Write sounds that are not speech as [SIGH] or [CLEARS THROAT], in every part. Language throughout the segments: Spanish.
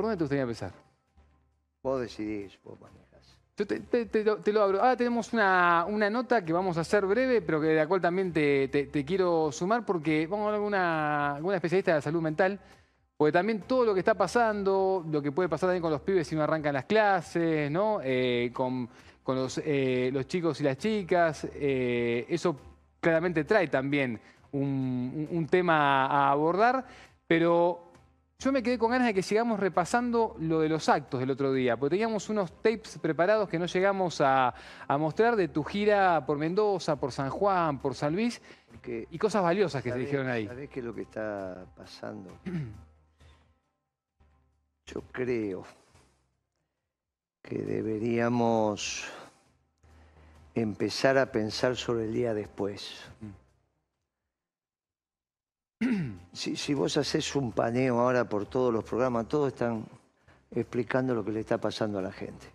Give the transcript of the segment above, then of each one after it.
¿Por dónde te gustaría empezar? Vos decidís, vos manejás. Yo te, te- te lo, te lo abro. Ahora tenemos una, una nota que vamos a hacer breve, pero que de la cual también te, quiero sumar porque vamos a hablar con una, especialista de la salud mental. Porque también todo lo que está pasando, lo que puede pasar también con los pibes si no arrancan las clases, ¿no? Eh, con con los, eh, los chicos y las chicas, eh, eso claramente trae también un, un- un tema a abordar, pero yo me quedé con ganas de que sigamos repasando lo de los actos del otro día, porque teníamos unos tapes preparados que no llegamos a, a mostrar de tu gira por Mendoza, por San Juan, por San Luis, Que, y cosas valiosas que se ¿sabés- dijeron ahí. ¿Sabés qué es lo que está pasando? [CLEARS THROAT] Yo creo que deberíamos empezar a pensar sobre el día después. [CLEARS THROAT] Si, si vos haces un paneo ahora por todos los programas, todos están explicando lo que le está pasando a la gente.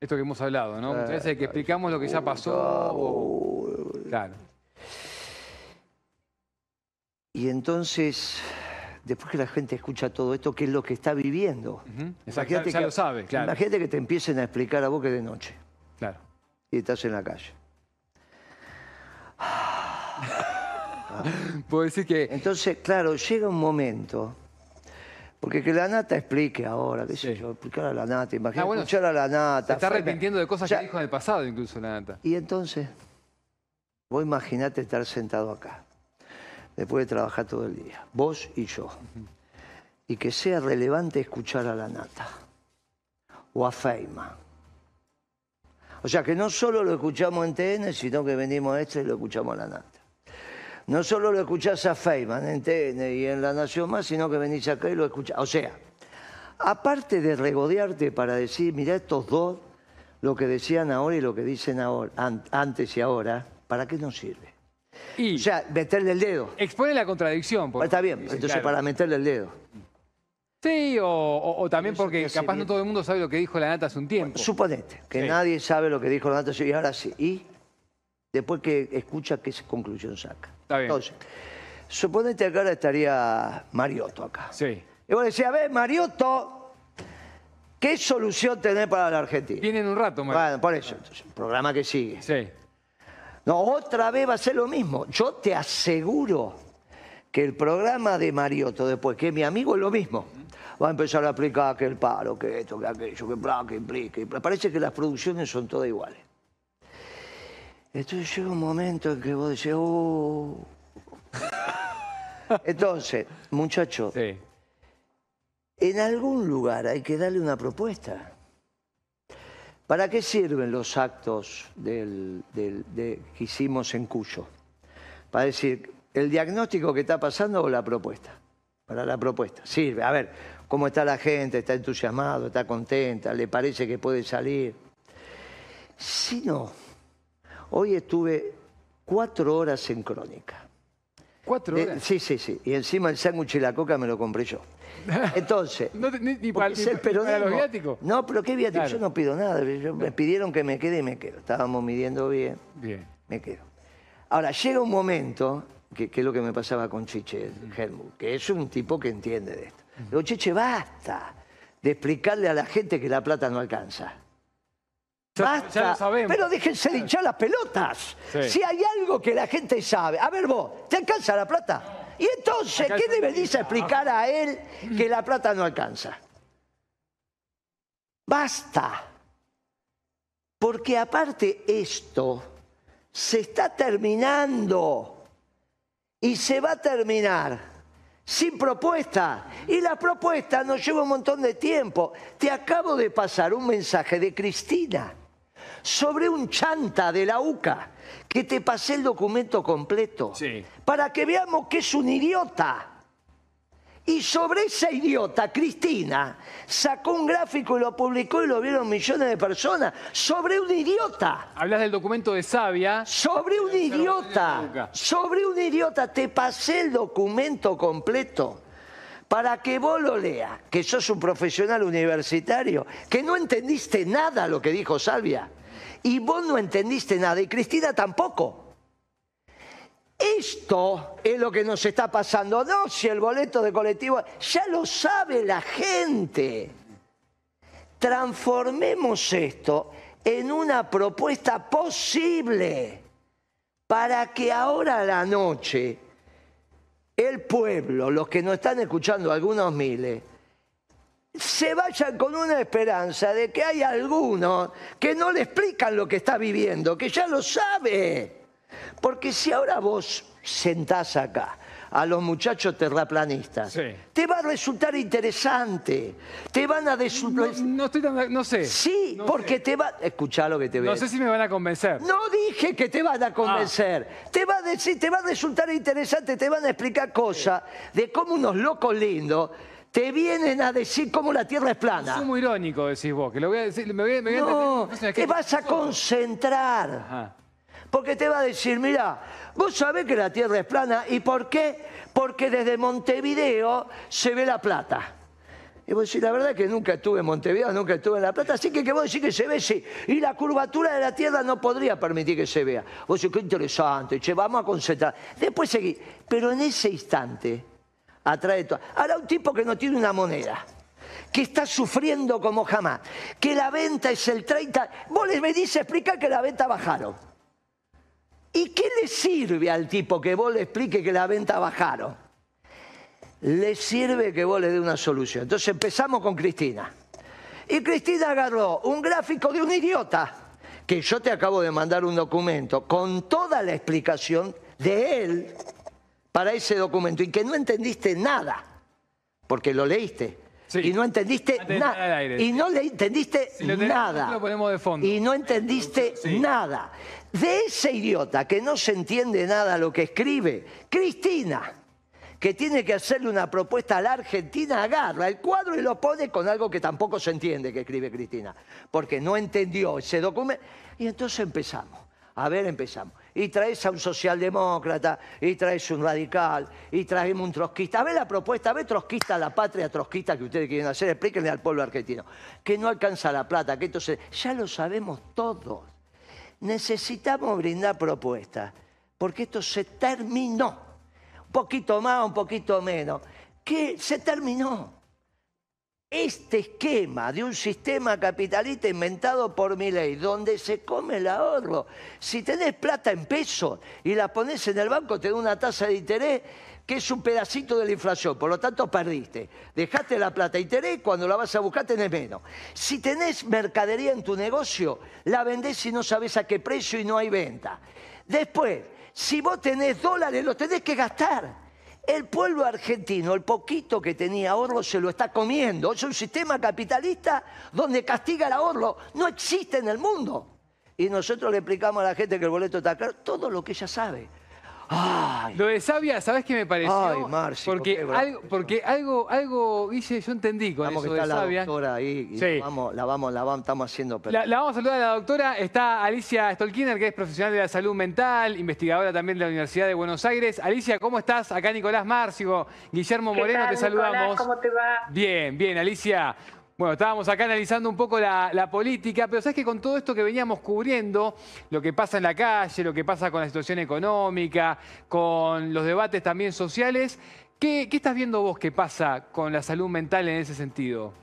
Esto que hemos hablado, ¿no? Muchas veces que explicamos lo que ya pasó. o- Claro. Y entonces, después que la gente escucha todo esto, ¿qué es lo que está viviendo? Ujú. Exacto, Imagínate ya que- lo sabe, claro. Imagínate que te empiecen a explicar a vos que es de noche claro. y estás en la calle. [LAUGHS] Puedo decir que Entonces, claro, llega un momento, porque que la nata explique ahora, qué sé yo, explicar a la nata, imagínate Ah, bueno, escuchar a la nata. se está arrepintiendo de cosas que dijo en el pasado, incluso la nata. Y entonces, vos imaginate estar sentado acá, después de trabajar todo el día, vos y yo, y que sea relevante escuchar a la nata o a Feima. O sea, que no solo lo escuchamos en TN, sino que venimos a este y lo escuchamos a la nata. No solo lo escuchás a Feynman en TN y en La Nación Más, sino que venís acá y lo escuchás. O sea, aparte de regodearte para decir, mira estos dos, lo que decían ahora y lo que dicen ahora, an- antes y ahora, ¿para qué nos sirve? Y O sea, meterle el dedo. expone la contradicción. por- Está bien, entonces claro. para meterle el dedo. Sí, o, o- o también porque capaz no todo el mundo sabe lo que dijo la nata hace un tiempo. Suponete que Sí. nadie sabe lo que dijo la nata y ahora sí. Y después que escucha, ¿qué conclusión saca? Está bien. Entonces, suponete que ahora estaría Mariotto acá. Sí. Y vos decís, a ver, Mariotto, ¿qué solución tenés para la Argentina? Viene en un rato, Mario. Bueno, por eso, entonces, programa que sigue. Sí. No, otra vez va a ser lo mismo. Yo te aseguro que el programa de Mariotto, después que es mi amigo, es lo mismo. Va a empezar a explicar que el paro, que esto, que aquello, que bla, que implica. Parece que las producciones son todas iguales. Entonces llega un momento en que vos decís, oh. Entonces, muchachos, Sí. en algún lugar hay que darle una propuesta. ¿Para qué sirven los actos del- del- de- que hicimos en Cuyo? Para decir, el diagnóstico que está pasando o la propuesta. Para la propuesta. Sirve. A ver, cómo está la gente, está entusiasmado, está contenta, le parece que puede salir. Si no, hoy estuve cuatro horas en crónica. Cuatro horas. sí, sí, sí. Y encima el sándwich y la coca me lo compré yo. [LAUGHS] Entonces, No ni, ni para, ni el para los viáticos. No, pero qué viático, Claro. yo no pido nada. yo- me pidieron que me quede y me quedo. Estábamos midiendo bien, Bien. me quedo. Ahora, llega un momento, que, que es lo que me pasaba con Chiche Helmut, que es un tipo que entiende de esto. Digo, Chiche, basta de explicarle a la gente que la plata no alcanza. Basta. ya lo sabemos. Pero déjense de hinchar las pelotas. Sí. Si hay algo que la gente sabe. A ver vos, ¿te alcanza la plata? Y entonces, Acá ¿qué le venís a explicar a él que la plata no alcanza? Basta. Porque aparte esto se está terminando y se va a terminar sin propuesta. Y la propuesta nos lleva un montón de tiempo. Te acabo de pasar un mensaje de Cristina sobre un chanta de la UCA que te pasé el documento completo Sí. para que veamos que es un idiota. Y sobre esa idiota, Cristina, sacó un gráfico y lo publicó y lo vieron millones de personas. Sobre un idiota. Hablas del documento de Sabia. Sobre un idiota. Sobre un idiota. Te pasé el documento completo para que vos lo leas, que sos un profesional universitario, que no entendiste nada lo que dijo Salvia. Y vos no entendiste nada, y Cristina tampoco. Esto es lo que nos está pasando. No, si el boleto de colectivo, ya lo sabe la gente. transformemos esto en una propuesta posible para que ahora a la noche el pueblo, los que nos están escuchando, algunos miles, se vayan con una esperanza de que hay algunos que no le explican lo que está viviendo, que ya lo sabe. Porque si ahora vos sentás acá a los muchachos terraplanistas, te va a resultar interesante. Te van a resultar... No, estoy tan, no sé. Sí, porque te va... Escuchá lo que te veo. No sé si me van a convencer. No dije que te van a convencer. Ah. Te, va a decir, te va a resultar interesante, te van a explicar cosas de cómo unos locos lindos te vienen a decir cómo la Tierra es plana. Es muy irónico, decís vos, que lo voy a decir... Me voy, me no, te vas a concentrar. Ajá. Porque te va a decir, mira, vos sabés que la Tierra es plana. ¿Y por qué? Porque desde Montevideo se ve la plata. Y vos decís, la verdad es que nunca estuve en Montevideo, nunca estuve en La Plata, así que que vos decís que se ve, sí. Y la curvatura de la Tierra no podría permitir que se vea. Vos decís, qué interesante, che, vamos a concentrar. Después seguí. Pero en ese instante, atrae todo. Ahora un tipo que no tiene una moneda que está sufriendo como jamás, que la venta es el 30, vos les venís a explicar que la venta bajaron. ¿Y qué le sirve al tipo que vos le explique que la venta bajaron? Le sirve que vos le dé una solución. Entonces empezamos con Cristina. Y Cristina agarró un gráfico de un idiota, que yo te acabo de mandar un documento con toda la explicación de él para ese documento y que no entendiste nada, porque lo leíste. Y no entendiste nada. Y no le entendiste nada. Y no entendiste nada de ese idiota que no se entiende nada lo que escribe, Cristina, que tiene que hacerle una propuesta a la Argentina, agarra el cuadro y lo pone con algo que tampoco se entiende que escribe Cristina, porque no entendió ese documento. Y entonces empezamos. A ver, empezamos. Y traes a un socialdemócrata, y traes un radical, y traemos un trotskista. A ver la propuesta, a ver trotskista, la patria trotskista que ustedes quieren hacer, explíquenle al pueblo argentino. Que no alcanza la plata, que entonces ya lo sabemos todos necesitamos brindar propuestas, porque esto se terminó. Un poquito más, un poquito menos. ¿Qué? Se terminó. Este esquema de un sistema capitalista inventado por mi ley, donde se come el ahorro, si tenés plata en pesos y la pones en el banco, te da una tasa de interés que es un pedacito de la inflación, por lo tanto perdiste. Dejaste la plata interés, cuando la vas a buscar tenés menos. Si tenés mercadería en tu negocio, la vendés y no sabes a qué precio y no hay venta. Después, si vos tenés dólares, los tenés que gastar. El pueblo argentino, el poquito que tenía ahorro, se lo está comiendo. Es un sistema capitalista donde castiga el ahorro. No existe en el mundo. Y nosotros le explicamos a la gente que el boleto está caro, todo lo que ella sabe. Lo de Sabia, ¿sabes qué me pareció? Ay, Marcio, porque, algo, porque algo, algo hice, yo entendí con eso que está de la doctora ahí y vamos, la vamos, la vamos, estamos haciendo. La, la, vamos a saludar a la doctora. Está Alicia Stolkiner, que es profesional de la salud mental, investigadora también de la Universidad de Buenos Aires. Alicia, ¿cómo estás? Acá Nicolás Márcigo, Guillermo Moreno, te saludamos. ¿Cómo te va? Bien, bien, Alicia. Bueno, estábamos acá analizando un poco la, política, pero sabes que con todo esto que veníamos cubriendo, lo que pasa en la calle, lo que pasa con la situación económica, con los debates también sociales, ¿qué, estás viendo vos que pasa con la salud mental en ese sentido?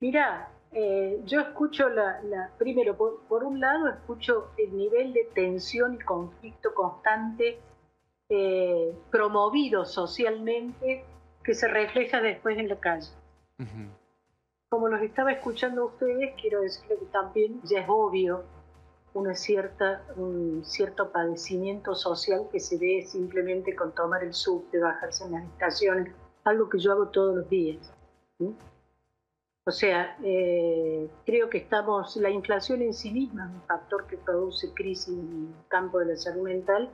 Mira, eh, yo escucho la, primero, por, un lado, escucho el nivel de tensión y conflicto constante eh, promovido socialmente que se refleja después en la calle. Como los estaba escuchando a ustedes, quiero decirle que también ya es obvio una cierta, un cierto padecimiento social que se ve simplemente con tomar el subte, bajarse en las estaciones, algo que yo hago todos los días. O sea, eh, creo que estamos, la inflación en sí misma es un factor que produce crisis en el campo de la salud mental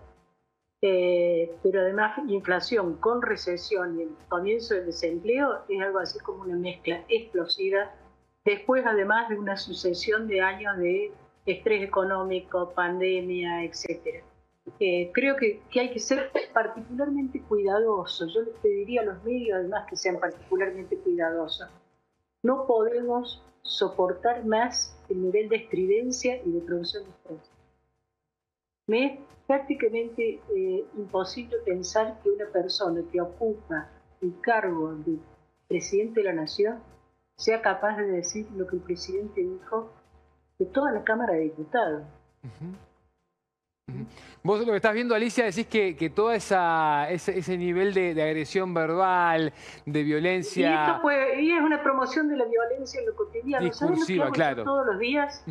eh, pero además inflación con recesión y el comienzo del desempleo es algo así como una mezcla explosiva, después además de una sucesión de años de estrés económico, pandemia, etc. Eh, creo que, que, hay que ser particularmente cuidadosos. Yo les pediría a los medios además que sean particularmente cuidadosos. No podemos soportar más el nivel de estridencia y de producción de estrés. Me prácticamente eh, imposible pensar que una persona que ocupa el cargo de presidente de la nación sea capaz de decir lo que el presidente dijo de toda la Cámara de Diputados. Vos lo que estás viendo, Alicia, decís que, que todo esa, ese, nivel de, agresión verbal, de violencia... Y esto y es una promoción de la violencia en lo cotidiano. Discursiva, claro. todos los días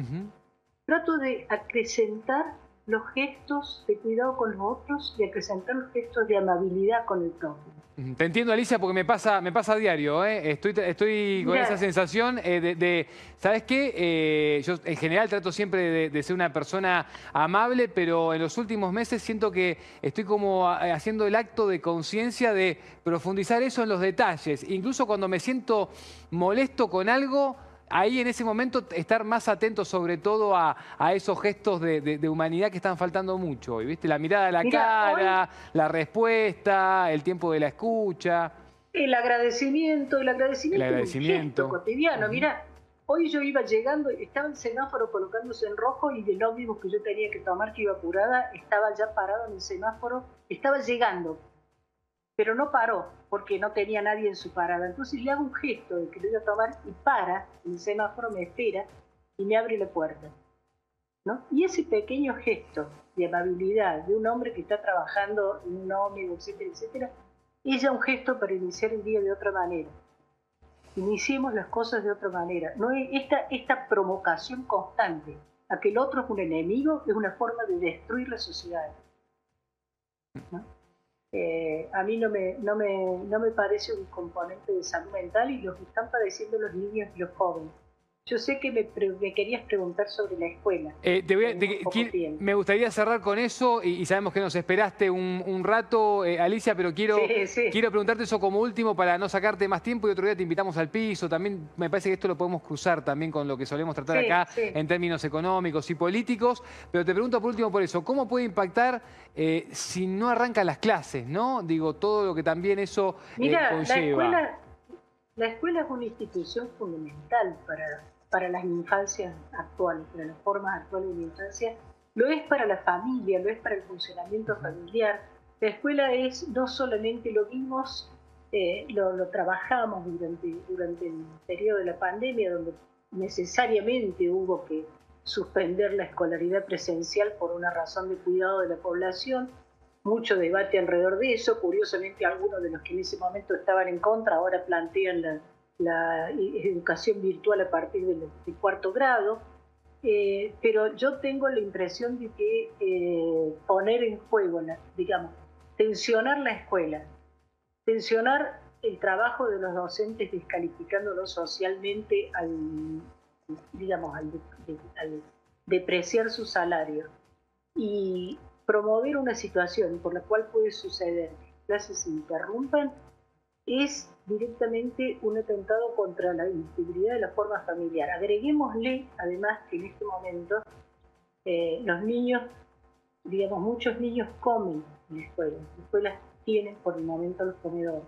trato de acrecentar los gestos de cuidado con los otros y acrecentar los gestos de amabilidad con el prójimo. Te entiendo, Alicia, porque me pasa, me pasa a diario. ¿eh? Estoy, estoy con esa sensación eh, de, ¿sabes qué? Eh, yo en general trato siempre de, ser una persona amable, pero en los últimos meses siento que estoy como haciendo el acto de conciencia de profundizar eso en los detalles. Incluso cuando me siento molesto con algo ahí en ese momento estar más atento sobre todo a, esos gestos de, humanidad que están faltando mucho. ¿viste? La mirada a la cara, la respuesta, el tiempo de la escucha. El agradecimiento, el agradecimiento, el agradecimiento. cotidiano. Mira, hoy yo iba llegando, estaba el semáforo colocándose en rojo y del ómnibus que yo tenía que tomar, que iba apurada, estaba ya parado en el semáforo, estaba llegando pero no paró porque no tenía nadie en su parada. Entonces le hago un gesto de que lo iba a tomar y para, el semáforo me espera y me abre la puerta. ¿no? Y ese pequeño gesto de amabilidad de un hombre que está trabajando en un ómnibus, etcétera, etcétera, es ya un gesto para iniciar el día de otra manera. Iniciemos las cosas de otra manera. No esta, esta provocación constante a que el otro es un enemigo es una forma de destruir la sociedad. ¿no? Eh, a mí no me, no, me, no me parece un componente de salud mental y lo que están padeciendo los niños y los jóvenes. Yo sé que me, querías preguntar sobre la escuela. Eh, me gustaría cerrar con eso y, sabemos que nos esperaste un, rato, eh, Alicia, pero quiero, quiero preguntarte eso como último para no sacarte más tiempo y otro día te invitamos al piso. También me parece que esto lo podemos cruzar también con lo que solemos tratar acá en términos económicos y políticos. Pero te pregunto por último por eso, ¿cómo puede impactar eh, si no arrancan las clases? ¿no? Digo, todo lo que también eso Mira, La escuela, la escuela es una institución fundamental para para las infancias actuales, para las formas actuales de la infancia, lo es para la familia, lo es para el funcionamiento familiar. La escuela es, no solamente lo vimos, eh, lo, trabajamos durante, durante el periodo de la pandemia, donde necesariamente hubo que suspender la escolaridad presencial por una razón de cuidado de la población. Mucho debate alrededor de eso. Curiosamente, algunos de los que en ese momento estaban en contra ahora plantean la, la educación virtual a partir del, cuarto grado, eh, pero yo tengo la impresión de que eh, poner en juego, digamos, tensionar la escuela, tensionar el trabajo de los docentes descalificándolo socialmente al, digamos, al depreciar su salario y promover una situación por la cual puede suceder que clases se interrumpan es directamente un atentado contra la integridad de la forma familiar. Agreguémosle, además, que en este momento eh, los niños, digamos, muchos niños comen en la escuela. Las escuelas tienen por el momento los comedores,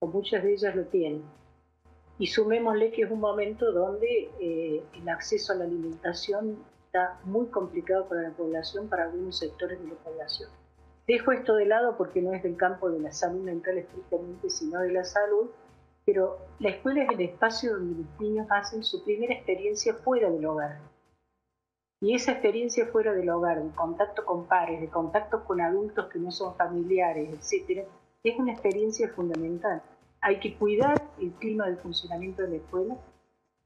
o muchas de ellas lo tienen. Y sumémosle que es un momento donde eh, el acceso a la alimentación está muy complicado para la población, para algunos sectores de la población. Dejo esto de lado porque no es del campo de la salud mental estrictamente, sino de la salud, pero la escuela es el espacio donde los niños hacen su primera experiencia fuera del hogar. Y esa experiencia fuera del hogar, de contacto con pares, de contacto con adultos que no son familiares, etc., es una experiencia fundamental. Hay que cuidar el clima de funcionamiento de la escuela,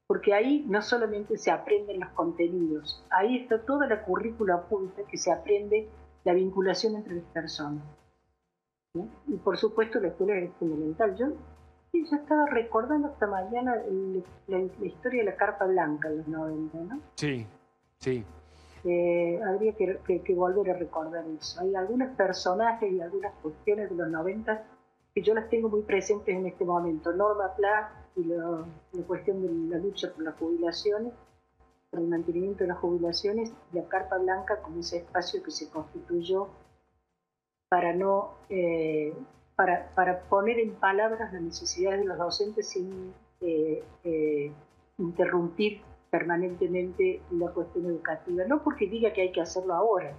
porque ahí no solamente se aprenden los contenidos, ahí está toda la currícula oculta que se aprende la vinculación entre las personas. Y por supuesto la escuela es fundamental. Yo, yo estaba recordando esta mañana la, historia de la carpa blanca en los 90, ¿no? Sí, sí. Eh, habría que, volver a recordar eso. Hay algunos personajes y algunas cuestiones de los 90 que yo las tengo muy presentes en este momento. Norma Pla y la cuestión de la lucha por las jubilaciones el mantenimiento de las jubilaciones, la Carpa Blanca como ese espacio que se constituyó para no eh, para, para, poner en palabras las necesidades de los docentes sin eh, eh, interrumpir permanentemente la cuestión educativa, no porque diga que hay que hacerlo ahora,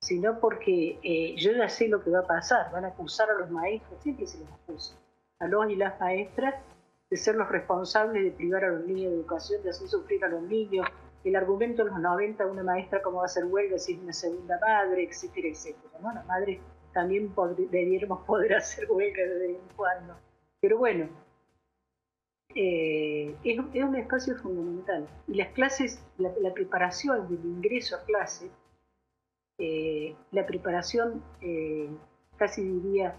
sino porque yo ya sé lo que va a pasar, van a acusar a los maestros, siempre se les acusa, a los y las maestras de ser los responsables de privar a los niños de educación, de hacer sufrir a los niños. El argumento en los 90, una maestra cómo va a hacer huelga si es una segunda madre, etcétera, etcétera. ¿no? Las madres también debiéramos poder [LAUGHS] hacer huelga de vez en cuando. Pero bueno, eh, es, un espacio fundamental. Y las clases, la, preparación del ingreso a clase, eh, la preparación eh, casi diría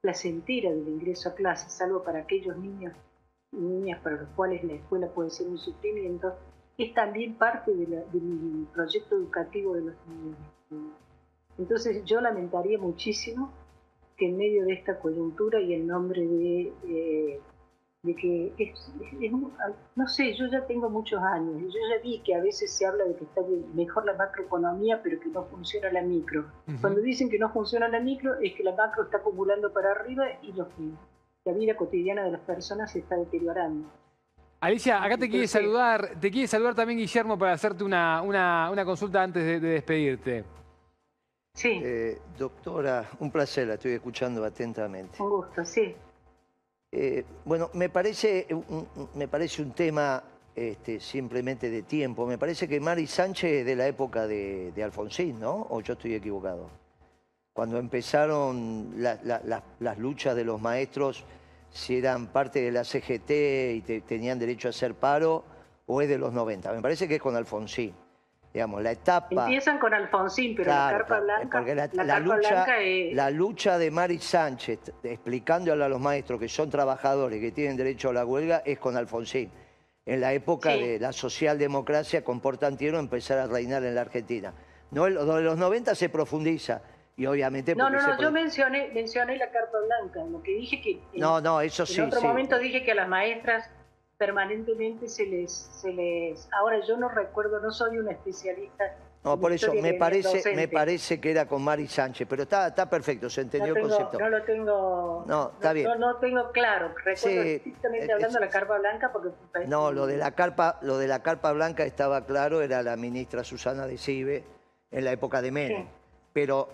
placentera del ingreso a clase, salvo para aquellos niños y niñas para los cuales la escuela puede ser un sufrimiento, es también parte del proyecto educativo de los niños. Entonces yo lamentaría muchísimo que en medio de esta coyuntura y en nombre de de que es, no sé, yo ya tengo muchos años, yo ya vi que a veces se habla de que está mejor la macroeconomía, pero que no funciona la micro. Cuando dicen que no funciona la micro, es que la macro está acumulando para arriba y lo que la vida cotidiana de las personas se está deteriorando. Alicia, acá te quiere saludar, te quiere saludar también Guillermo para hacerte una, una, consulta antes de, despedirte. Sí. Eh, doctora, un placer, la estoy escuchando atentamente. Un gusto, sí. Eh, bueno, me parece un, me parece un tema este, simplemente de tiempo. Me parece que Mari Sánchez es de la época de, Alfonsín, ¿no? ¿O yo estoy equivocado? Cuando empezaron las luchas de los maestros, si eran parte de la CGT y tenían derecho a hacer paro, o es de los 90. Me parece que es con Alfonsín digamos, la etapa... Empiezan con Alfonsín, pero la carpa blanca, la, lucha, la lucha de Mari Sánchez, explicándole a los maestros que son trabajadores, que tienen derecho a la huelga, es con Alfonsín. En la época de la socialdemocracia con Portantiero empezar a reinar en la Argentina. No, de los 90 se profundiza. Y obviamente... No, no, no, yo mencioné, mencioné la carpa blanca, lo que dije que... No, no, eso sí. En otro momento dije que a las maestras permanentemente se les, se les... Ahora yo no recuerdo, no soy una especialista. No, por eso me parece, me parece que era con Mari Sánchez, pero está, está perfecto, se entendió el concepto. No lo tengo, no, está bien. No, tengo claro, recuerdo sí, hablando de la carpa blanca porque... No, lo de la carpa, lo de la carpa blanca estaba claro, era la ministra Susana de Cibe en la época de Menem. Pero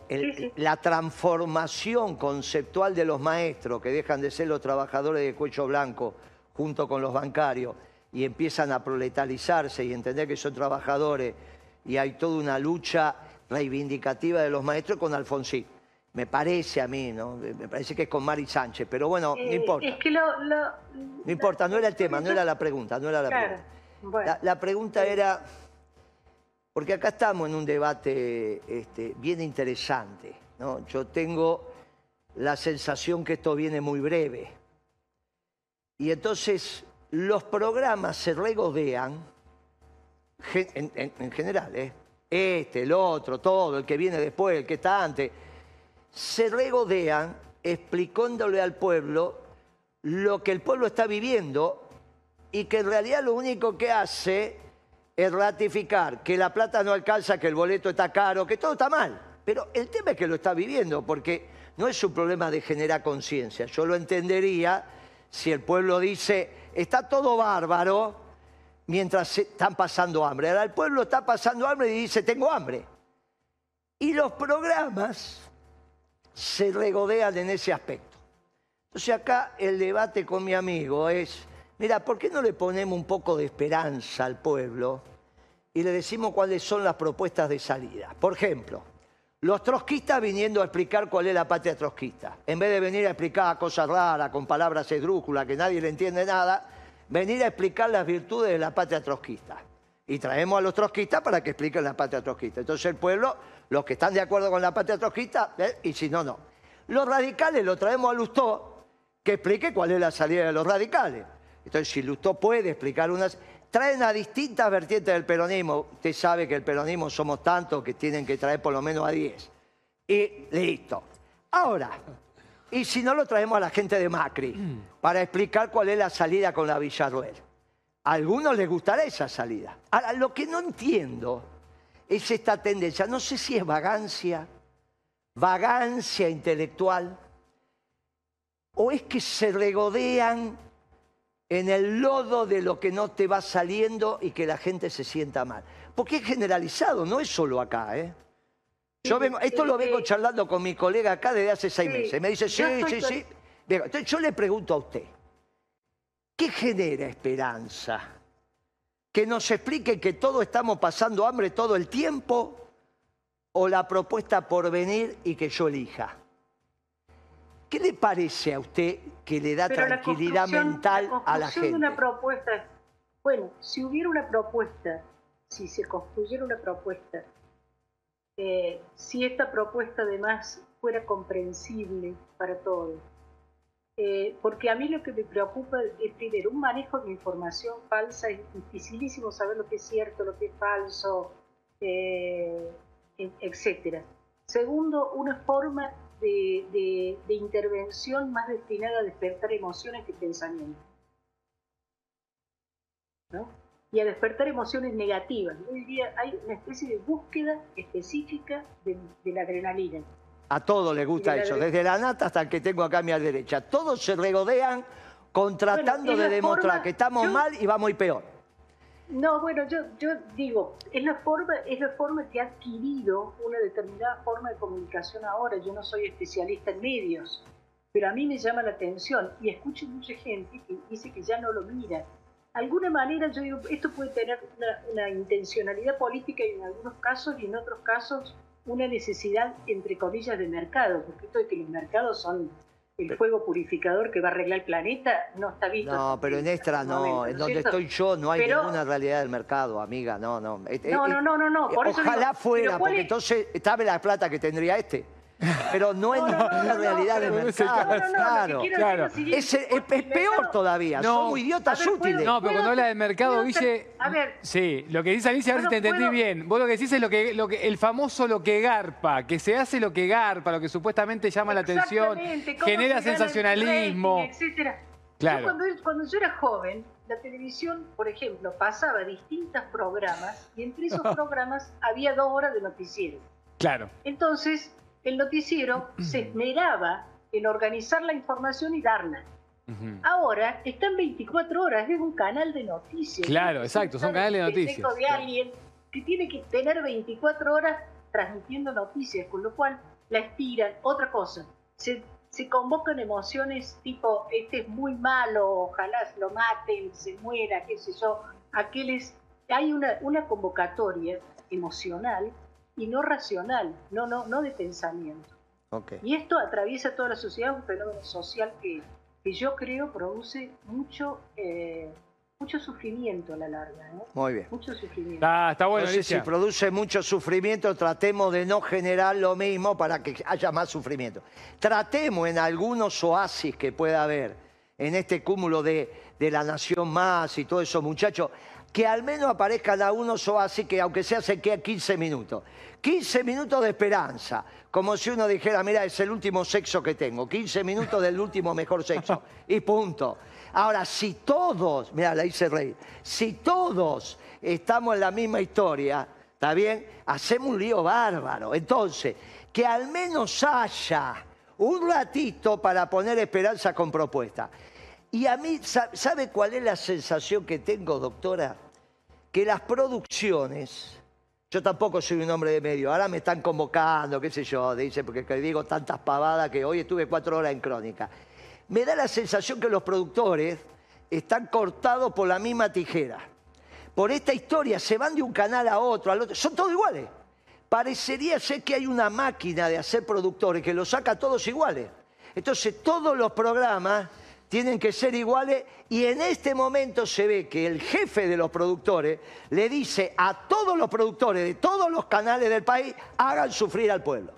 la transformación conceptual de los maestros, que dejan de ser los trabajadores de cuello blanco, junto con los bancarios y empiezan a proletarizarse y entender que son trabajadores y hay toda una lucha reivindicativa de los maestros con Alfonsín. Me parece a mí, ¿no? Me parece que es con Mari Sánchez, pero bueno, no eh, importa. Es que lo, no importa, no era el tema, no era la pregunta, no era la pregunta. La, pregunta era, porque acá estamos en un debate este, bien interesante, ¿no? Yo tengo la sensación que esto viene muy breve. Y entonces los programas se regodean, en, general, ¿eh? este, el otro, todo, el que viene después, el que está antes, se regodean explicándole al pueblo lo que el pueblo está viviendo y que en realidad lo único que hace es ratificar que la plata no alcanza, que el boleto está caro, que todo está mal. Pero el tema es que lo está viviendo, porque no es un problema de generar conciencia. Yo lo entendería si el pueblo dice, está todo bárbaro, mientras están pasando hambre. Ahora el pueblo está pasando hambre y dice, tengo hambre. Y los programas se regodean en ese aspecto. Entonces acá el debate con mi amigo es, mira, ¿por qué no le ponemos un poco de esperanza al pueblo y le decimos cuáles son las propuestas de salida? Por ejemplo, los trotskistas viniendo a explicar cuál es la patria trotskista. En vez de venir a explicar cosas raras, con palabras esdrújulas, que nadie le entiende nada, venir a explicar las virtudes de la patria trotskista. Y traemos a los trotskistas para que expliquen la patria trotskista. Entonces el pueblo, los que están de acuerdo con la patria trotskista, ¿eh? y si no, no. Los radicales lo traemos a Lustó, que explique cuál es la salida de los radicales. Entonces, si Lustó puede explicar unas traen a distintas vertientes del peronismo. Usted sabe que el peronismo somos tantos que tienen que traer por lo menos a 10. Y listo. Ahora, y si no lo traemos a la gente de Macri para explicar cuál es la salida con la Villarruel. A algunos les gustará esa salida. Ahora, lo que no entiendo es esta tendencia. No sé si es vagancia, vagancia intelectual, o es que se regodean en el lodo de lo que no te va saliendo y que la gente se sienta mal. Porque es generalizado, no es solo acá, ¿eh? Yo vengo, esto lo vengo charlando con mi colega acá desde hace seis meses. Me dice, sí, sí, sí. Entonces yo le pregunto a usted, ¿Qué genera esperanza? ¿Que nos expliquen que todos estamos pasando hambre todo el tiempo? ¿O la propuesta por venir y que yo elija? ¿Qué le parece a usted que le da Pero la tranquilidad construcción- mental la a la gente? de una propuesta, bueno, si hubiera una propuesta, si se construyera una propuesta, eh, si esta propuesta además fuera comprensible para todos, eh, porque a mí lo que me preocupa es primero un manejo de información falsa, es dificilísimo saber lo que es cierto, lo que es falso, eh, etcétera. Segundo, una forma de, de- de intervención más destinada a despertar emociones que pensamientos. ¿no? Y a despertar emociones negativas. Yo diría, hay una especie de búsqueda específica de, de la adrenalina. A todos les gusta Y eso, desde la nata hasta el que tengo acá a mi derecha. Todos se regodean con tratando Bueno, es de demostrar forma- que estamos yo- mal y vamos a ir peor. No, bueno, yo, yo digo, es la forma, es la forma que ha adquirido una determinada forma de comunicación ahora. Yo no soy especialista en medios, pero a mí me llama la atención y escucho mucha gente que dice que ya no lo mira. De alguna manera yo digo, esto puede tener una, una intencionalidad política en algunos casos y en otros casos una necesidad, entre comillas, de mercado, porque esto de que los mercados son el fuego purificador que va a arreglar el planeta, no está visto. No, pero en extra no, en donde estoy yo no hay Pero- ninguna realidad del mercado, amiga, no, no. Eh, No, eh, no, no, no, no, por eso Ojalá digo, fuera, pero ¿cuál porque es- entonces sabe la plata que tendría este. Pero no es No, no, no, realidad del mercado, claro. claro. es peor todavía, No. somos idiotas A ver, ¿puedo- útiles. No, pero ¿Puedo cuando habla del mercado, Guille. a ver. Sí, lo que dice Alicia, a ver si te entendí puedo- bien. Vos lo que decís es lo que, lo que, el famoso lo que garpa, que se hace lo que garpa, lo que supuestamente llama la atención, genera sensacionalismo. rating, etcétera. Claro. Yo cuando, cuando yo era joven, la televisión, por ejemplo, pasaba distintos programas y entre esos programas había dos horas de noticiero. Claro. Entonces, el noticiero se esmeraba en organizar la información y darla. Ujú. Ahora están 24 horas, es un canal de noticias. Claro, No exacto, son canales de noticias, de claro. alguien que tiene que tener 24 horas transmitiendo noticias, con lo cual la estiran. Otra cosa, se, se convocan emociones tipo, este es muy malo, ojalá lo maten, se muera, qué sé yo. Aquel es, hay una, una convocatoria emocional y no racional, no, no, no de pensamiento. Ok. Y esto atraviesa toda la sociedad, un fenómeno social que, que yo creo produce mucho, eh, mucho sufrimiento a la larga, ¿no? Muy bien. Mucho sufrimiento. Está, está bueno, Entonces, si produce mucho sufrimiento, tratemos de no generar lo mismo para que haya más sufrimiento. Tratemos en algunos oasis que pueda haber en este cúmulo de, de la nación más y todos esos muchachos, que al menos aparezcan algunos oasis que aunque sea se quede 15 minutos. 15 minutos de esperanza, como si uno dijera, mira, es el último sexo que tengo, 15 minutos del último mejor sexo, [LAUGHS] y punto. Ahora, si todos, mira, la hice reír, si todos estamos en la misma historia, ¿está bien? Hacemos un lío bárbaro. Entonces, que al menos haya un ratito para poner esperanza con propuesta. Y a mí, sa- ¿sabe cuál es la sensación que tengo, doctora? Que las producciones, yo tampoco soy un hombre de medio, ahora me están convocando, qué sé yo, dice, porque que digo tantas pavadas que hoy estuve cuatro horas en crónica. Me da la sensación que los productores están cortados por la misma tijera. Por esta historia, se van de un canal a otro, al otro, son todos iguales. Parecería ser que hay una máquina de hacer productores que los saca todos iguales. Entonces, todos los programas tienen que ser iguales y en este momento se ve que el jefe de los productores le dice a todos los productores de todos los canales del país, hagan sufrir al pueblo.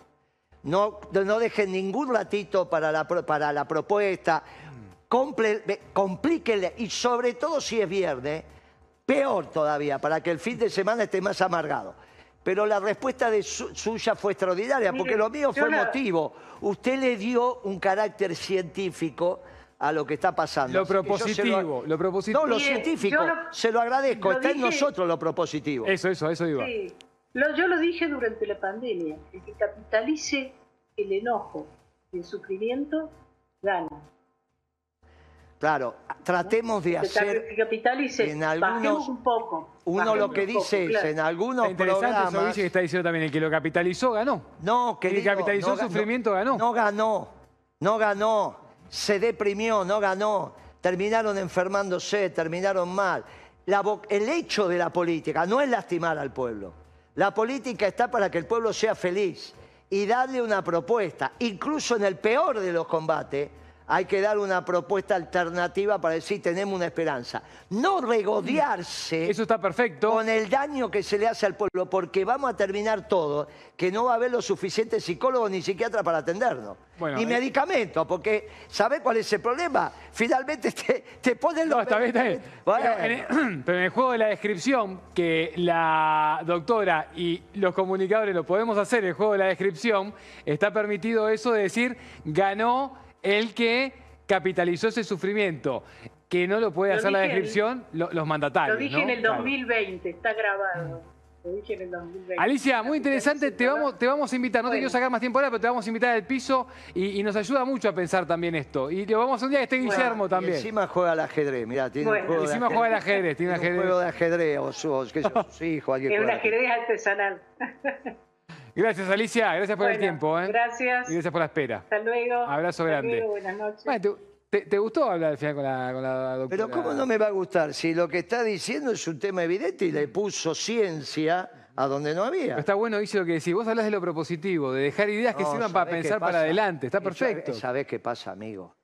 No, no dejen ningún ratito para la, para la propuesta, complíquenle y sobre todo si es viernes, peor todavía, para que el fin de semana esté más amargado. Pero la respuesta de su- suya fue extraordinaria, Mire, porque lo mío fue la- emotivo. Usted le dio un carácter científico a lo que está pasando. Lo que propositivo, lo propositivo. No, lo científico, lo- se lo agradezco, lo está en nosotros lo propositivo. Eso, eso, eso iba. Sí. Lo- yo lo dije durante la pandemia, el que capitalice el enojo y el sufrimiento, gana. Claro, tratemos de Que hacer... que capitalice, en algunos- un poco. Uno lo que un poco, dice es, claro. en algunos Está interesante programas... Que está diciendo también. El que lo capitalizó ganó. No, El que capitalizó no el ga- sufrimiento no- ganó. No ganó, no ganó, se deprimió, no ganó. terminaron enfermándose, terminaron mal. El hecho de la política no es lastimar al pueblo. La política está para que el pueblo sea feliz y darle una propuesta. Incluso en el peor de los combates hay que dar una propuesta alternativa para decir tenemos una esperanza. No regodearse Eso está perfecto. con el daño que se le hace al pueblo, porque vamos a terminar todo, que no va a haber los suficientes psicólogos ni psiquiatras para atendernos. Bueno, ni eh. medicamentos, porque ¿sabés cuál es el problema? Finalmente te, te ponen los No, está bien, está bien. Bueno. Pero, en el, [CLEARS THROAT] pero en el juego de la descripción, que la doctora y los comunicadores lo podemos hacer, el juego de la descripción, está permitido eso de decir, ganó el que capitalizó ese sufrimiento. Que no lo puede Lo hacer la descripción lo- los mandatarios. Lo dije ¿no? en el Claro. 2020, está grabado. Lo dije en el 2020. Alicia, muy interesante, te vamos, te vamos a invitar, no te quiero sacar más tiempo ahora, pero te vamos a invitar al piso y, y nos ayuda mucho a pensar también esto. Y lo vamos a un día que esté Bueno, Guillermo Y también. encima juega al ajedrez, mirá, tiene Bueno. un juego Encima de juega al ajedrez, tiene un un ajedrez. juego de ajedrez, o su, o qué sé yo, sus hijos, [LAUGHS] alguien Es un ajedrez artesanal. [LAUGHS] Gracias, Alicia, gracias por el tiempo. ¿eh? Gracias. Y gracias por la espera. Hasta luego. Abrazo Hasta grande. luego, buenas noches. Bueno, ¿te, gustó hablar al final con la, con la doctora? Pero ¿cómo no me va a gustar si lo que está diciendo es un tema evidente y le puso ciencia a donde no había? Pero está bueno, dice lo que decís. Vos hablas de lo propositivo, de dejar ideas que sirvan para ¿sabés pensar para adelante. Está perfecto. sabe- ¿Sabés qué pasa, amigo?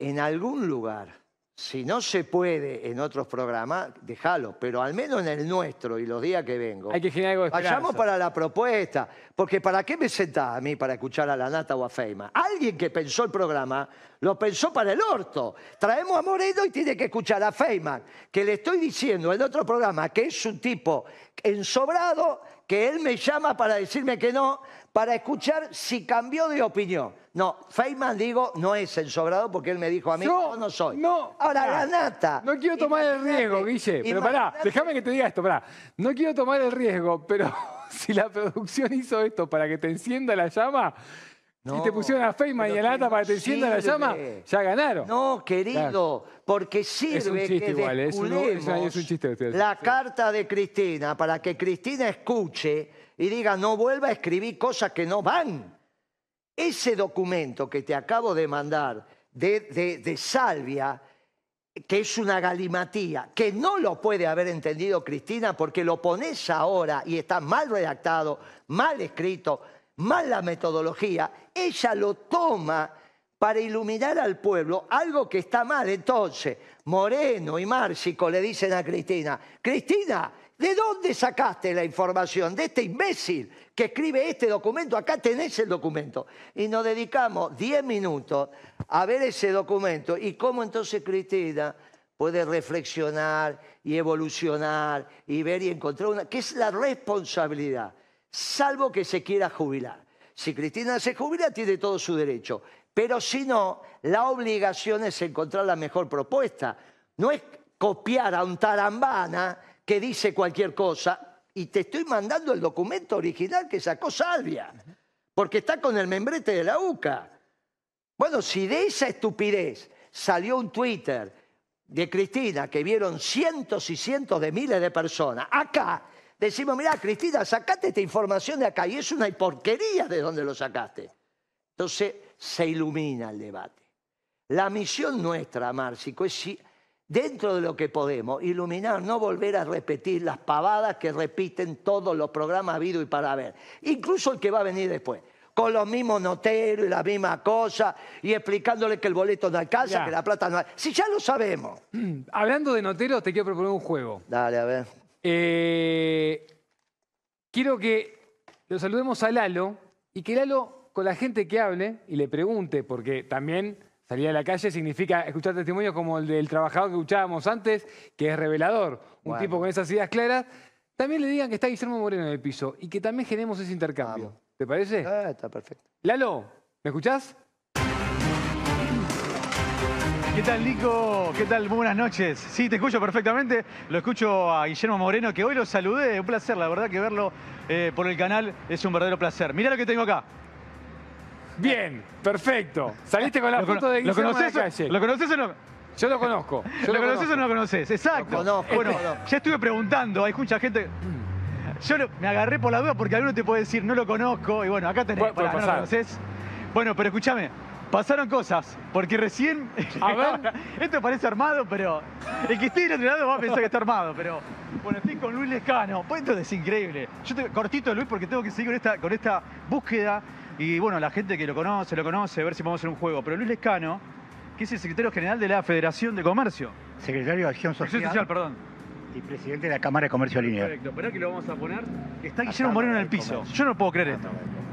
En algún lugar, si no se puede en otros programas, déjalo, pero al menos en el nuestro y los días que vengo. Hay que generar algo de. Vayamos para la propuesta, porque ¿para qué me sentás a mí para escuchar a la Nata o a Feima? Alguien que pensó el programa lo pensó para el orto. Traemos a Moreno y tiene que escuchar a Feynman, que le estoy diciendo en otro programa que es un tipo ensobrado, que él me llama para decirme que no, para escuchar si cambió de opinión. No, Feynman, digo, no es ensobrado porque él me dijo a mí, No, yo no soy. no. Ahora, Pará. la Nata. No quiero tomar el riesgo, Guille. Pero pará, déjame que te diga esto, pará. No quiero tomar el riesgo, pero [LAUGHS] si la producción hizo esto para que te encienda la llama, y No, te pusieron a Feynman y a Lata para que te encienda la llama, ya ganaron. No, querido, porque sirve chiste que igual, es un- es un- es un chiste, ustedes. la Sí. carta de Cristina para que Cristina escuche y diga no vuelva a escribir cosas que no van. Ese documento que te acabo de mandar de, de- de Salvia, que es una galimatía, que no lo puede haber entendido Cristina porque lo pones ahora y está mal redactado, mal escrito, mal la metodología, ella lo toma para iluminar al pueblo algo que está mal. Entonces, Moreno y Márcico le dicen a Cristina, Cristina, ¿de dónde sacaste la información? De este imbécil que escribe este documento, acá tenés el documento. Y nos dedicamos 10 minutos a ver ese documento y cómo entonces Cristina puede reflexionar y evolucionar y ver y encontrar una, que es la responsabilidad, salvo que se quiera jubilar. Si Cristina se jubila, tiene todo su derecho. Pero si no, la obligación es encontrar la mejor propuesta. No es copiar a un tarambana que dice cualquier cosa y te estoy mandando el documento original que sacó Salvia, porque está con el membrete de la UCA. Bueno, si de esa estupidez salió un Twitter de Cristina que vieron cientos y cientos de miles de personas, acá decimos, mira, Cristina, sacate esta información de acá y es una porquería de donde lo sacaste. Entonces se ilumina el debate. La misión nuestra, Márcico, es si- dentro de lo que podemos iluminar, no volver a repetir las pavadas que repiten todos los programas habido y para ver, incluso el que va a venir después, con los mismos noteros y la misma cosa, y explicándole que el boleto no alcanza, Ya. que la plata no hay. Si ya lo sabemos. [CLEARS THROAT] Hablando de noteros, te quiero proponer un juego. Dale, a ver. Eh, quiero que lo saludemos a Lalo y que Lalo, con la gente que hable y le pregunte, porque también salir a la calle significa escuchar testimonios como el del trabajador que escuchábamos antes, que es revelador, un Bueno. tipo con esas ideas claras. También le digan que está Guillermo Moreno en el piso y que también generemos ese intercambio. Vamos. ¿Te parece? Ah, está perfecto. Lalo, ¿me escuchás? ¿Qué tal, Nico? ¿Qué tal? Muy buenas noches. Sí, te escucho perfectamente. Lo escucho a Guillermo Moreno, que hoy lo saludé. Un placer, la verdad que verlo eh, por el canal es un verdadero placer. Mirá lo que tengo acá. Bien, perfecto. Saliste con la ¿Lo, foto de ¿lo Guillermo la conoces, calle. o- ¿Lo conoces o no? Yo lo conozco. yo [LAUGHS] ¿Lo, lo conoces o no lo conoces? Exacto. Lo conozco, bueno, lo conozco. ya estuve preguntando, hay mucha gente... Yo lo- me agarré por la duda porque alguno te puede decir, no lo conozco, y bueno, acá tenés, puede pará, ¿no lo conoces? Bueno, pero escúchame, pasaron cosas, porque recién... A ver. [LAUGHS] Esto parece armado, pero el que esté del otro lado va a pensar que está armado, pero... Bueno, estoy con Luis Lescano. Pues esto es increíble. Yo te cortito, Luis, porque tengo que seguir con esta, con esta búsqueda. Y bueno, la gente que lo conoce, lo conoce, a ver si podemos hacer un juego. Pero Luis Lescano, que es el secretario general de la Federación de Comercio. Secretario de Acción Acción Social, Social, perdón. y presidente de la Cámara de Comercio Lineal. Perfecto, esperá que lo vamos a poner. Está Guillermo Moreno en el piso. Comercio. Yo no puedo creer esto.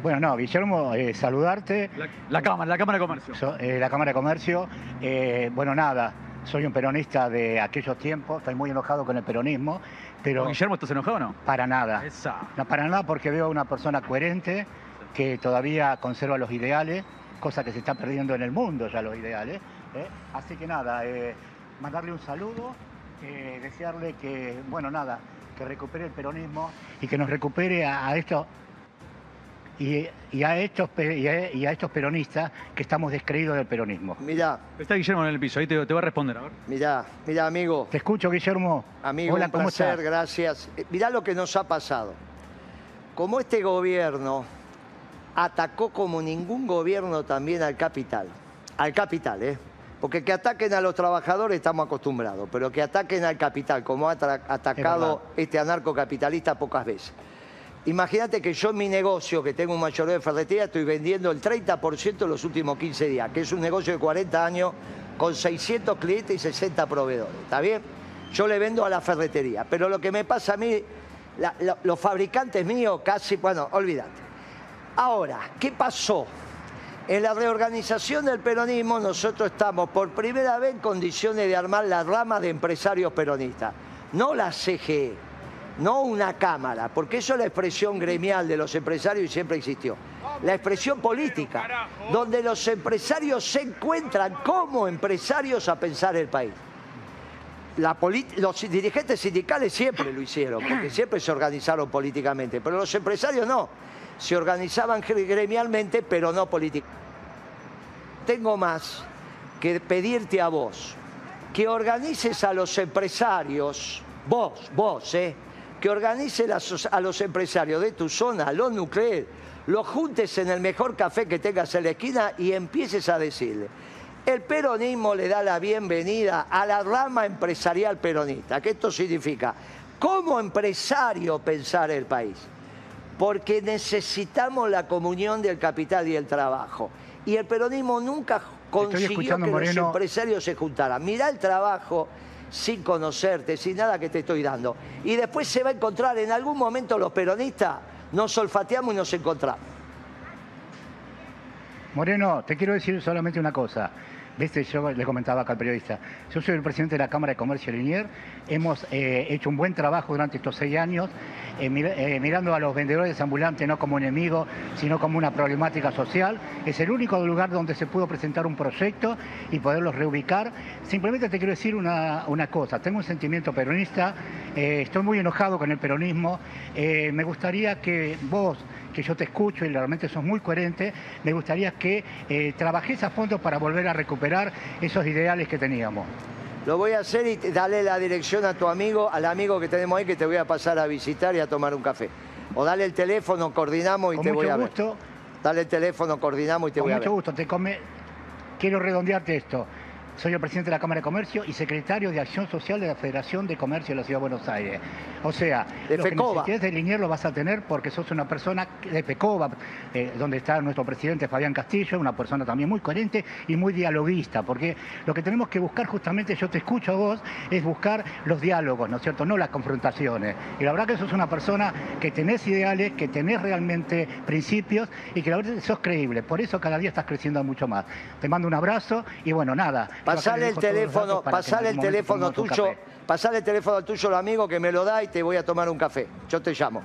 Bueno, no, Guillermo, eh, saludarte. La, la Cámara, la Cámara de Comercio. So- eh, la Cámara de Comercio. eh, bueno, nada, soy un peronista de aquellos tiempos, estoy muy enojado con el peronismo, pero ¿Con Guillermo estás enojado o no? para nada. Esa. No, para nada porque veo a una persona coherente que todavía conserva los ideales, cosa que se está perdiendo en el mundo ya los ideales. Así que nada, mandarle un saludo, desearle que, bueno, nada, que recupere el peronismo y que nos recupere a, a estos y, y a estos pe- y a, y a estos peronistas que estamos descreídos del peronismo. Mirá, Está Guillermo en el piso, ahí te, te va a responder, a ver. mirá, mirá, amigo. Te escucho, Guillermo. Amigo, Hola, un ¿cómo placer, estás? gracias. Eh, Mirá lo que nos ha pasado. Como este gobierno atacó como ningún gobierno también al capital, al capital, ¿eh? Porque que ataquen a los trabajadores estamos acostumbrados, pero que ataquen al capital, como ha atacado este anarcocapitalista pocas veces. Imagínate que yo en mi negocio, que tengo un mayoreo de ferretería, estoy vendiendo el 30% en los últimos 15 días, que es un negocio de 40 años con 600 clientes y 60 proveedores. ¿Está bien? Yo le vendo a la ferretería. Pero lo que me pasa a mí, los fabricantes míos casi, bueno, olvídate. Ahora, ¿qué pasó? En la reorganización del peronismo nosotros estamos por primera vez en condiciones de armar la rama de empresarios peronistas, no la CGE, no una cámara, porque eso es la expresión gremial de los empresarios y siempre existió. La expresión política, donde los empresarios se encuentran como empresarios a pensar el país. Los dirigentes sindicales siempre lo hicieron, porque siempre se organizaron políticamente, pero los empresarios no. Se organizaban gre- gremialmente, pero no políticamente. Tengo más que pedirte a vos que organices a los empresarios, vos, vos, ¿eh? Que organices las- a los empresarios de tu zona, los nucleares, los juntes en el mejor café que tengas en la esquina y empieces a decirle. El peronismo le da la bienvenida a la rama empresarial peronista. ¿Qué esto significa? Como empresario pensar el país. Porque necesitamos la comunión del capital y el trabajo. Y el peronismo nunca consiguió que los empresarios se juntaran. Mirá el trabajo sin conocerte, sin nada que te estoy dando. Y después se va a encontrar en algún momento los peronistas, nos olfateamos y nos encontramos. Moreno, te quiero decir solamente una cosa. Viste, yo le comentaba acá al periodista, yo soy el presidente de la Cámara de Comercio Linier, hemos eh, hecho un buen trabajo durante estos seis años, eh, eh, mirando a los vendedores ambulantes no como enemigos, sino como una problemática social. Es el único lugar donde se pudo presentar un proyecto y poderlos reubicar. Simplemente te quiero decir una, una cosa, tengo un sentimiento peronista, estoy muy enojado con el peronismo, me gustaría que vos que yo te escucho y realmente sos muy coherente, me gustaría que eh, trabajes a fondo para volver a recuperar esos ideales que teníamos. Lo voy a hacer y dale la dirección a tu amigo, al amigo que tenemos ahí que te voy a pasar a visitar y a tomar un café. O dale el teléfono, coordinamos y Con te voy mucho a ver. gusto, Dale el teléfono, coordinamos y te con voy a mucho ver. gusto, te come... quiero redondearte esto. Soy el presidente de la Cámara de Comercio y secretario de Acción Social de la Federación de Comercio de la Ciudad de Buenos Aires. O sea, De lo que necesites de Linier lo vas a tener porque sos una persona de FECOBA, eh, donde está nuestro presidente Fabián Castillo, una persona también muy coherente y muy dialoguista, porque lo que tenemos que buscar justamente, yo te escucho a vos, es buscar los diálogos, ¿no es cierto? No las confrontaciones. Y la verdad que sos una persona que tenés ideales, que tenés realmente principios y que la verdad sos creíble. Por eso cada día estás creciendo mucho más. Te mando un abrazo y bueno, nada. Pasale el teléfono, pasale el teléfono tuyo, pasale el teléfono al tuyo, al amigo que me lo da y te voy a tomar un café. Yo te llamo.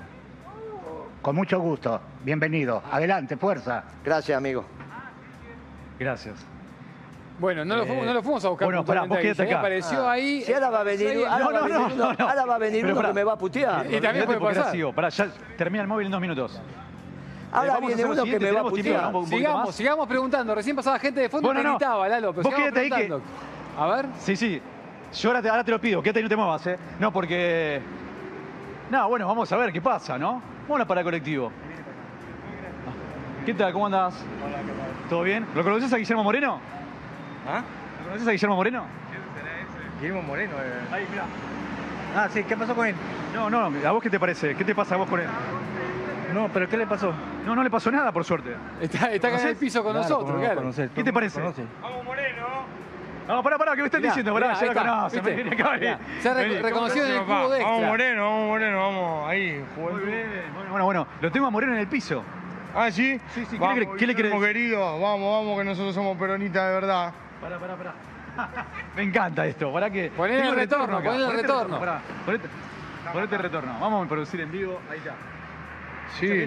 Con mucho gusto. Bienvenido. Adelante, fuerza. Gracias, amigo. Gracias. Bueno, no lo, Eh, fuimos, no lo fuimos a buscar. bueno, pará, vos quédate Guille, acá. Apareció Ah. ahí. Si ahora va a venir, apareció ahí. ahora No, va a no, venir no, uno, no. ahora va a venir Pero uno pará. que me va a putear. Y también Olvídate puede pasar. Pará, ya termina el móvil en dos minutos. Ahora vamos viene uno que me va a putear. Sigamos, sigamos preguntando. Recién pasaba gente de fondo Bueno, y te no. gritaba, Lalo. Pero Vos quédate ahí que-. A ver. Sí, sí. Yo ahora te, ahora te lo pido, quédate y no te muevas, ¿eh? No, porque... No, bueno, vamos a ver qué pasa, ¿no? Vamos a la para colectivo. ¿Qué tal? ¿Cómo andás? Hola, ¿qué tal? ¿Todo bien? ¿Lo conoces a Guillermo Moreno? ¿Ah? ¿Lo conoces a Guillermo Moreno? Guillermo Moreno. eh. Ahí, mira. Ah, sí, ¿qué pasó con él? No, no, ¿a vos qué te parece? ¿Qué te pasa a vos con él? No, pero ¿qué le pasó? No, no le pasó nada, por suerte. Está, está acá en el piso con Claro, nosotros, ¿cómo no claro. conocer? ¿Qué te parece? conoce. No, pará, pará, ¿qué me estás Mirá, diciendo? Pará, mirá, ya ahí lo está, conoce. ¿viste? vení acá, vení. Mirá, se ha rec- Vení. reconocido en el cubo de Vamos extra. Moreno, vamos Moreno, vamos ahí. Bien. Bueno, bueno, bueno. Lo tengo a Moreno en el piso. Ah, ¿sí? Sí, sí, ¿qué Vamos, le qué le querés Guillermo decir? querido, vamos, vamos, que nosotros somos peronistas de verdad. Pará, pará, pará. [LAUGHS] Me encanta esto, ¿para qué? Ponele Tengo el retorno, ponele el retorno. pará. Ponete el retorno. Vamos a producir en vivo. Ahí está. Sí.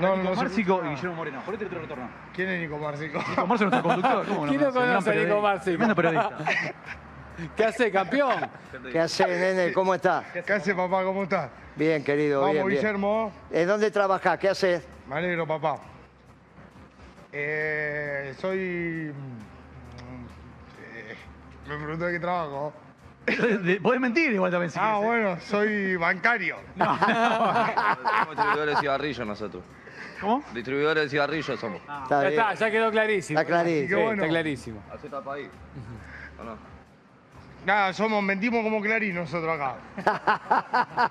No, Nico no Márcico y. Guillermo Moreno. Ponete otro retorno. ¿Quién es Nico Marcico? [LAUGHS] Nico Márcico es nuestro conductor. ¿Cómo ¿Quién lo conoce? A Nico. Márcico? Periodista. [LAUGHS] ¿Qué hace, campeón? ¿Qué haces, nene? ¿Cómo estás? ¿Qué hace, papá? ¿Cómo estás? Bien, querido, Vamos, bien, bien. Guillermo. ¿En dónde trabajás? ¿Qué haces? Me alegro, papá. Eh, soy... mm, eh, me preguntó de qué trabajo. [LAUGHS] Podés mentir igual también si Ah, querés, ¿eh? bueno, soy bancario. [LAUGHS] Somos distribuidores de cigarrillos nosotros. ¿Cómo? Distribuidores de cigarrillos somos. Está Ya bien. está, ya quedó clarísimo. Está clarísimo. Sí, Qué bueno. Está clarísimo. Así tapa ahí. ¿O no? Nada, somos, mentimos como Clarín nosotros acá.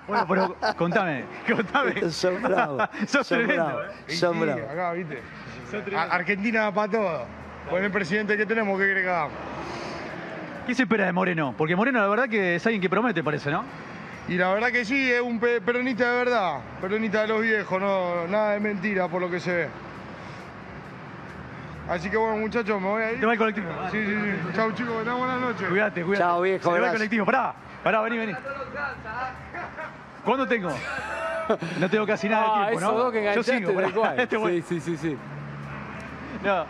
[LAUGHS] Bueno, pero contame, contame. Son bravos. Sos Son tremendo, bravos. ¿eh? Son sí, bravos. acá, ¿viste? Argentina para todo. Con el presidente que tenemos, ¿qué quiere que hagamos? ¿Qué se espera de Moreno? Porque Moreno la verdad que es alguien que promete, parece, ¿no? Y la verdad que sí, es un pe- peronista de verdad. Peronista de los viejos, no, nada de mentira por lo que se ve. Así que bueno, muchachos, me voy a ir. Te va el colectivo. Sí, sí, sí. Chau, chicos, que buenas noches. Cuídate, cuídate. Chao, viejo, Se va el colectivo. Pará, pará, vení, vení. ¿Cuándo tengo? No tengo casi nada de Ah, tiempo, esos ¿no? dos que Yo sigo, pará. [LAUGHS] Este bueno. Sí, sí, sí, sí. No.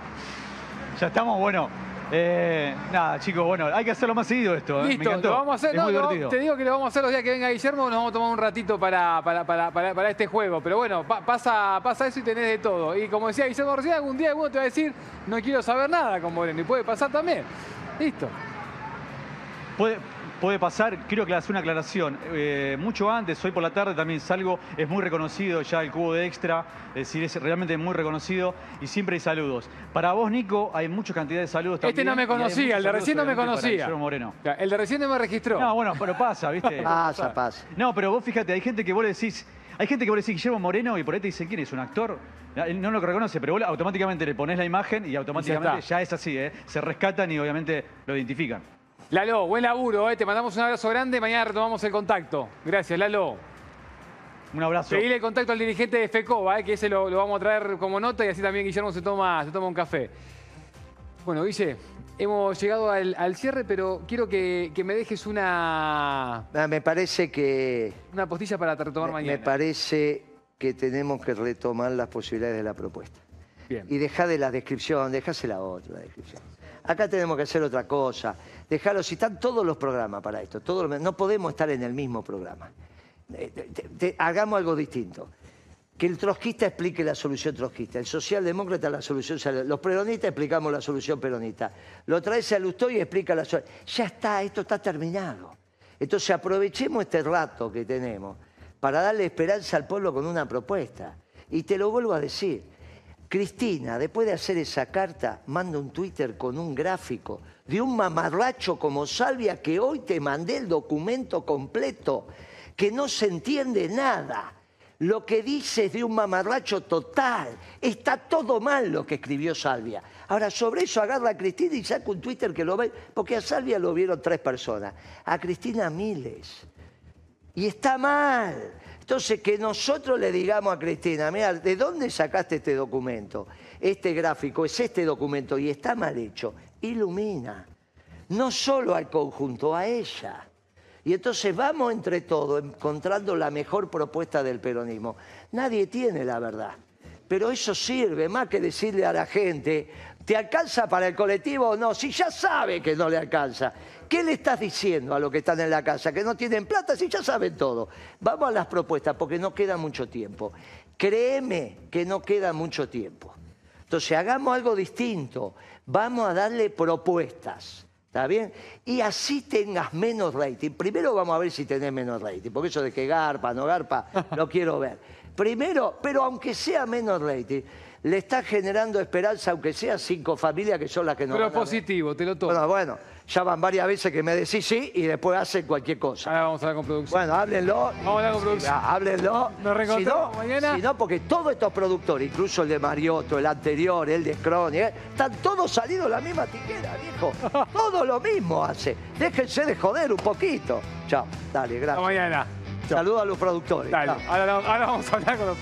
Ya estamos, bueno. Eh, nada, chicos, bueno, hay que hacerlo más seguido esto. ¿eh? Me Listo, encantó. lo vamos a hacer. Es no, muy divertido. te digo que lo vamos a hacer los días que venga Guillermo, nos vamos a tomar un ratito para, para, para, para, para este juego. Pero bueno, pa- pasa, pasa eso y tenés de todo. Y como decía Guillermo recién, algún día alguno te va a decir, no quiero saber nada con Moreno. Y puede pasar también. Listo. Puede, puede pasar, quiero que hacer una aclaración. Eh, mucho antes, hoy por la tarde también salgo, es muy reconocido ya el cubo de extra, es decir, es realmente muy reconocido y siempre hay saludos. Para vos, Nico, hay mucha cantidad de saludos Este también. no me conocía, el de recién no me conocía. Guillermo Moreno. Ya, El de recién no me registró. No, bueno, pero pasa, ¿viste? [LAUGHS] Pasa, pasa. No, pero vos fíjate, hay gente que vos le decís, hay gente que vos le decís Guillermo Moreno y por ahí te dicen quién es, un actor. Él no lo reconoce, pero vos automáticamente le pones la imagen y automáticamente ya es así, ¿eh? Se rescatan y obviamente lo identifican. Lalo, buen laburo, eh. te mandamos un abrazo grande. Mañana retomamos el contacto. Gracias, Lalo. Un abrazo. Seguile el contacto al dirigente de FECOBA, eh, que ese lo, lo vamos a traer como nota y así también Guillermo se toma, se toma un café. Bueno, Guille, hemos llegado al, al cierre, pero quiero que, que me dejes una, Ah, Me parece que una postilla para retomar me mañana. parece que tenemos que retomar las posibilidades de la propuesta. Bien. Y dejar de la descripción, dejásela otra la descripción. Acá tenemos que hacer otra cosa. Dejarlo, si están todos los programas para esto, todos no podemos estar en el mismo programa. Eh, hagamos algo distinto. Que el trotskista explique la solución trotskista, el socialdemócrata la solución los peronistas explicamos la solución peronista. Lo trae a Lustó y explica la solución. Ya está, esto está terminado. Entonces aprovechemos este rato que tenemos para darle esperanza al pueblo con una propuesta. Y te lo vuelvo a decir, Cristina, después de hacer esa carta, manda un Twitter con un gráfico de un mamarracho como Salvia que hoy te mandé el documento completo, que no se entiende nada. Lo que dice es de un mamarracho total. Está todo mal lo que escribió Salvia. Ahora, sobre eso agarra a Cristina y saca un Twitter que lo ve, porque a Salvia lo vieron tres personas, a Cristina miles. Y está mal. Entonces, que nosotros le digamos a Cristina, mira, ¿de dónde sacaste este documento? Este gráfico es este documento y está mal hecho. Ilumina. No solo al conjunto, a ella. Y entonces vamos entre todos encontrando la mejor propuesta del peronismo. Nadie tiene la verdad. Pero eso sirve más que decirle a la gente, ¿te alcanza para el colectivo o no? Si ya sabe que no le alcanza. ¿Qué le estás diciendo a los que están en la casa? Que no tienen plata, si ya saben todo. Vamos a las propuestas porque no queda mucho tiempo. Créeme que no queda mucho tiempo. Entonces hagamos algo distinto. Vamos a darle propuestas. ¿Está bien? Y así tengas menos rating. Primero vamos a ver si tenés menos rating, porque eso de que garpa, no garpa, [LAUGHS] lo quiero ver. primero, pero aunque sea menos rating, le está generando esperanza, aunque sea cinco familias que son las que no Pero van a ver. positivo, te lo tomo. Bueno, bueno, ya van varias veces que me decís sí y después hacen cualquier cosa. Ahora vamos a hablar con producción. Bueno, háblenlo. Vamos a hablar con producción. Háblenlo. Nos reencontramos Si no- mañana. Si no, porque todos estos productores, incluso el de Mariotto, el anterior, el de Crony, ¿eh? están todos salidos de la misma tiquera, viejo. [LAUGHS] Todo lo mismo hace. Déjense de joder un poquito. Chao. Dale, Hasta gracias. mañana. Saludos a los productores. Dale. Ahora vamos a hablar con los